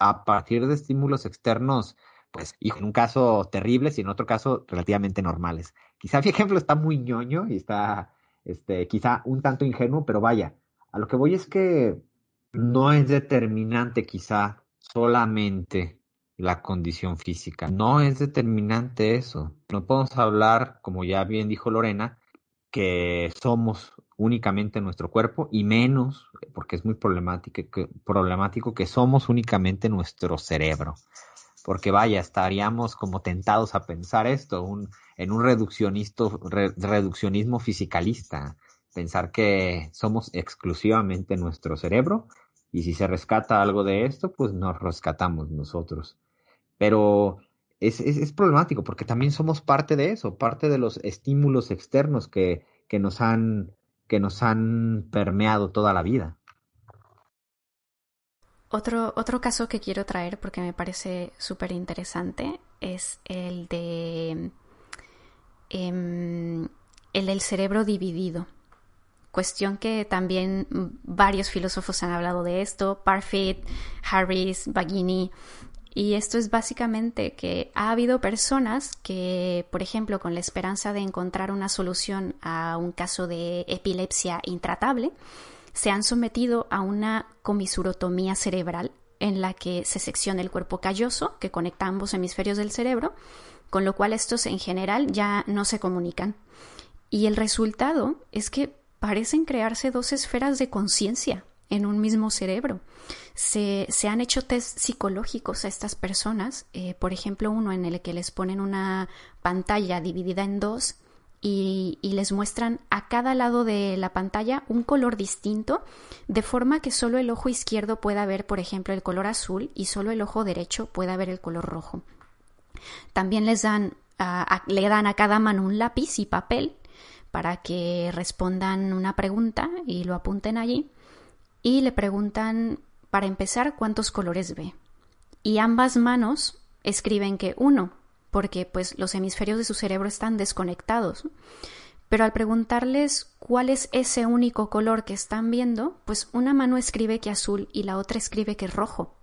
a partir de estímulos externos, pues, y en un caso terribles y en otro caso relativamente normales. Quizá mi ejemplo está muy ñoño y está, este, quizá un tanto ingenuo, pero vaya, a lo que voy es que no es determinante quizá solamente la condición física. No es determinante eso. No podemos hablar, como ya bien dijo Lorena, que somos únicamente nuestro cuerpo y menos, porque es muy problemático que, somos únicamente nuestro cerebro. Porque vaya, estaríamos como tentados a pensar esto un, en un reduccionismo fisicalista, pensar que somos exclusivamente nuestro cerebro y si se rescata algo de esto, pues nos rescatamos nosotros. Pero es, es, problemático porque también somos parte de eso, parte de los estímulos externos que, que, nos, han, que nos han permeado toda la vida. Otro, otro caso que quiero traer porque me parece súper interesante es el de em, el del cerebro dividido cuestión que también varios filósofos han hablado de esto, Parfit, Harris, Baghini, y esto es básicamente que ha habido personas que, por ejemplo, con la esperanza de encontrar una solución a un caso de epilepsia intratable, se han sometido a una comisurotomía cerebral en la que se secciona el cuerpo calloso que conecta ambos hemisferios del cerebro, con lo cual estos en general ya no se comunican. Y el resultado es que parecen crearse dos esferas de conciencia en un mismo cerebro. Se, han hecho test psicológicos a estas personas, eh, por ejemplo, uno en el que les ponen una pantalla dividida en dos y, les muestran a cada lado de la pantalla un color distinto, de forma que solo el ojo izquierdo pueda ver, por ejemplo, el color azul y solo el ojo derecho pueda ver el color rojo. También les dan, le dan a cada mano un lápiz y papel para que respondan una pregunta y lo apunten allí y le preguntan para empezar cuántos colores ve. Y ambas manos escriben que uno, porque pues los hemisferios de su cerebro están desconectados. Pero al preguntarles cuál es ese único color que están viendo, pues una mano escribe que azul y la otra escribe que rojo.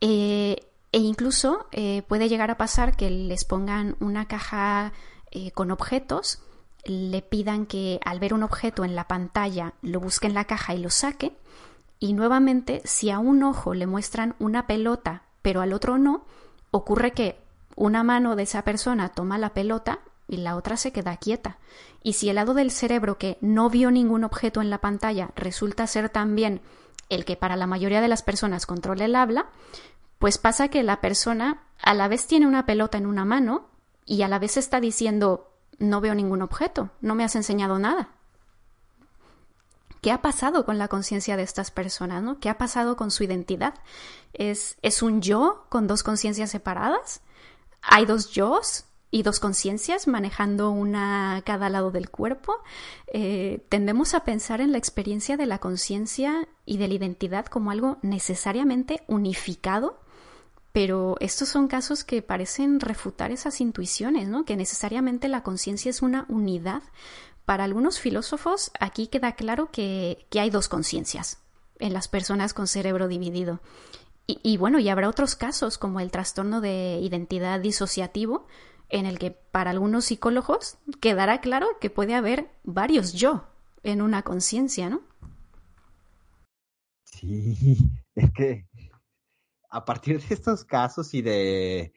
Eh, e incluso eh, puede llegar a pasar que les pongan una caja eh, con objetos le pidan que al ver un objeto en la pantalla lo busque en la caja y lo saque. Y nuevamente, si a un ojo le muestran una pelota, pero al otro no, ocurre que una mano de esa persona toma la pelota y la otra se queda quieta. Y si el lado del cerebro que no vio ningún objeto en la pantalla resulta ser también el que para la mayoría de las personas controla el habla, pues pasa que la persona a la vez tiene una pelota en una mano y a la vez está diciendo no veo ningún objeto, no me has enseñado nada. ¿Qué ha pasado con la conciencia de estas personas? ¿Qué ha pasado con su identidad? ¿Es, ¿Es un yo con dos conciencias separadas? ¿Hay dos yos y dos conciencias manejando una a cada lado del cuerpo? Eh, tendemos a pensar en la experiencia de la conciencia y de la identidad como algo necesariamente unificado pero estos son casos que parecen refutar esas intuiciones, ¿no? Que necesariamente la conciencia es una unidad. Para algunos filósofos, aquí queda claro que, hay dos conciencias en las personas con cerebro dividido. Y, bueno, y habrá otros casos, como el trastorno de identidad disociativo, en el que para algunos psicólogos quedará claro que puede haber varios yo en una conciencia, ¿no? Sí, es que a partir de estos casos y de,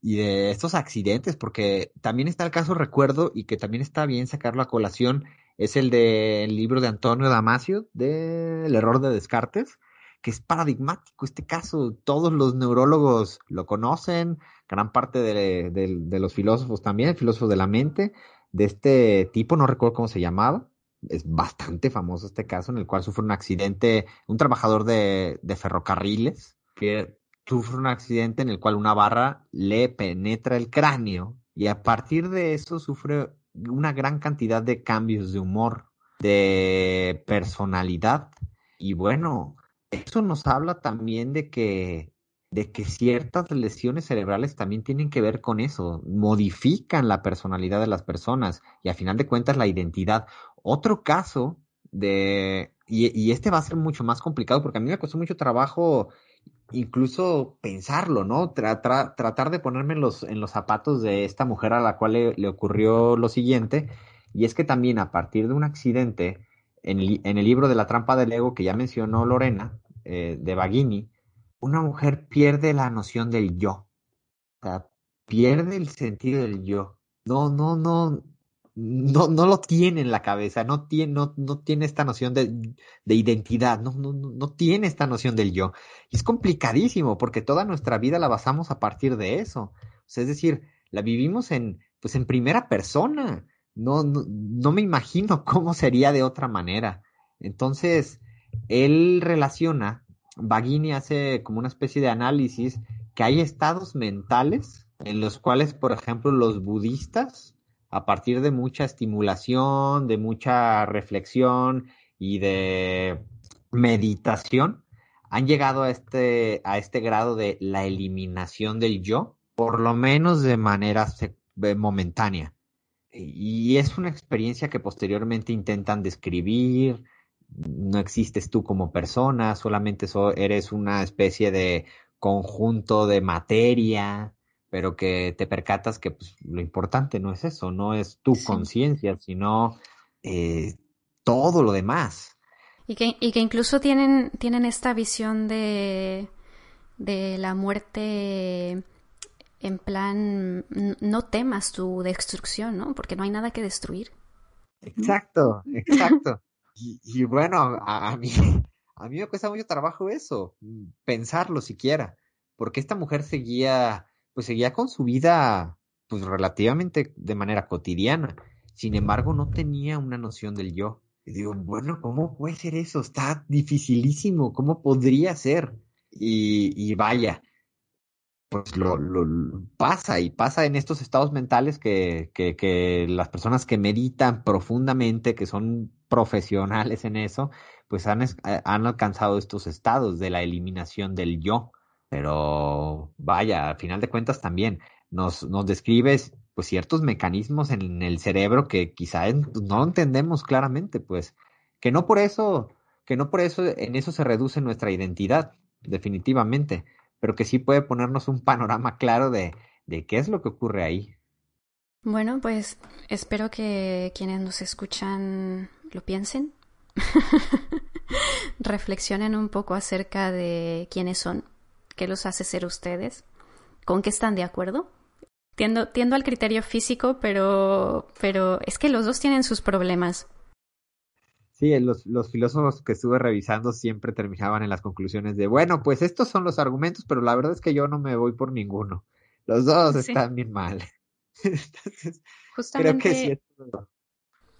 y de estos accidentes, porque también está el caso, recuerdo, y que también está bien sacarlo a colación, es el del libro de Antonio Damasio, del error de Descartes, que es paradigmático este caso. Todos los neurólogos lo conocen, gran parte de, de los filósofos también, filósofos de la mente, de este tipo, no recuerdo cómo se llamaba, es bastante famoso este caso en el cual sufre un accidente, un trabajador de, de ferrocarriles, que sufre un accidente en el cual una barra le penetra el cráneo y a partir de eso sufre una gran cantidad de cambios de humor, de personalidad. Y bueno, eso nos habla también de que de que ciertas lesiones cerebrales también tienen que ver con eso, modifican la personalidad de las personas y a final de cuentas la identidad. Otro caso de, y, este va a ser mucho más complicado porque a mí me costó mucho trabajo incluso pensarlo, ¿no? tratar de ponerme en los, zapatos de esta mujer a la cual le, ocurrió lo siguiente, y es que también a partir de un accidente, en el, en el libro de la trampa del ego que ya mencionó Lorena, eh, de Baghini, una mujer pierde la noción del yo. O sea, pierde el sentido del yo. No, no, no, no, no lo tiene en la cabeza, no tiene, no, no tiene esta noción de, de identidad, no, no, no tiene esta noción del yo. Y es complicadísimo porque toda nuestra vida la basamos a partir de eso. Es decir, la vivimos en, pues en primera persona. No, no, no me imagino cómo sería de otra manera. Entonces, él relaciona Baghini hace como una especie de análisis que hay estados mentales en los cuales, por ejemplo, los budistas, a partir de mucha estimulación, de mucha reflexión y de meditación, han llegado a este, a este grado de la eliminación del yo, por lo menos de manera momentánea. Y es una experiencia que posteriormente intentan describir, no existes tú como persona, solamente eres una especie de conjunto de materia, pero que te percatas que pues, lo importante no es eso, no es tu conciencia, sino eh, todo lo demás. Y que, y que incluso tienen, tienen esta visión de, de la muerte en plan, no temas tu destrucción, ¿no? Porque no hay nada que destruir. Exacto, exacto. Y, bueno, a, mí, a mí me cuesta mucho trabajo eso, mm, pensarlo siquiera, porque esta mujer seguía, pues seguía con su vida, pues relativamente de manera cotidiana. Sin embargo, no tenía una noción del yo. Y digo, bueno, ¿cómo puede ser eso? Está dificilísimo, ¿cómo podría ser? Y, y vaya, pues lo, lo, pasa y pasa en estos estados mentales que, que, que las personas que meditan profundamente, que son profesionales en eso, pues han, eh, han alcanzado estos estados de la eliminación del yo. Pero vaya, al final de cuentas también nos, nos describes pues ciertos mecanismos en el cerebro que quizá no entendemos claramente, pues que no por eso, que no por eso en eso se reduce nuestra identidad, definitivamente, pero que sí puede ponernos un panorama claro de, de qué es lo que ocurre ahí. Bueno, pues espero que quienes nos escuchan lo piensen, reflexionen un poco acerca de quiénes son, qué los hace ser ustedes, con qué están de acuerdo. Tiendo, tiendo al criterio físico, pero, pero es que los dos tienen sus problemas. Sí, los, los, filósofos que estuve revisando siempre terminaban en las conclusiones de, bueno, pues estos son los argumentos, pero la verdad es que yo no me voy por ninguno. Los dos están bien mal. Justamente, creo que sí.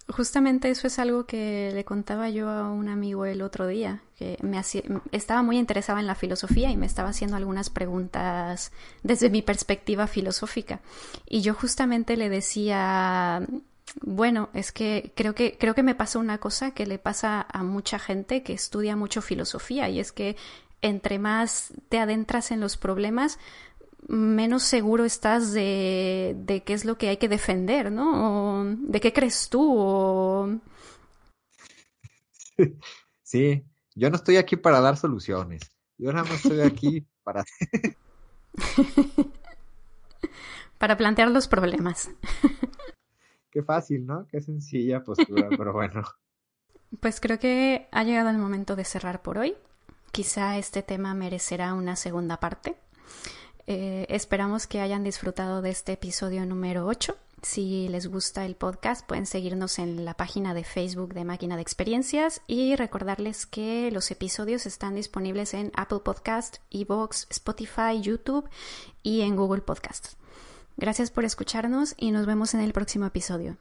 Justamente eso es algo que le contaba yo a un amigo el otro día, que me hacía, estaba muy interesado en la filosofía y me estaba haciendo algunas preguntas desde mi perspectiva filosófica. Y yo justamente le decía, bueno, es que creo que creo que me pasa una cosa que le pasa a mucha gente que estudia mucho filosofía y es que entre más te adentras en los problemas, menos seguro estás de, de qué es lo que hay que defender, ¿no? O ¿De qué crees tú? O... Sí, yo no estoy aquí para dar soluciones. Yo nada más estoy aquí para... para plantear los problemas. Qué fácil, ¿no? Qué sencilla postura, pero bueno. Pues creo que ha llegado el momento de cerrar por hoy. Quizá este tema merecerá una segunda parte. Eh, esperamos que hayan disfrutado de este episodio número 8. Si les gusta el podcast, pueden seguirnos en la página de Facebook de Máquina de Experiencias y recordarles que los episodios están disponibles en Apple Podcast, Evox, Spotify, YouTube y en Google Podcast. Gracias por escucharnos y nos vemos en el próximo episodio.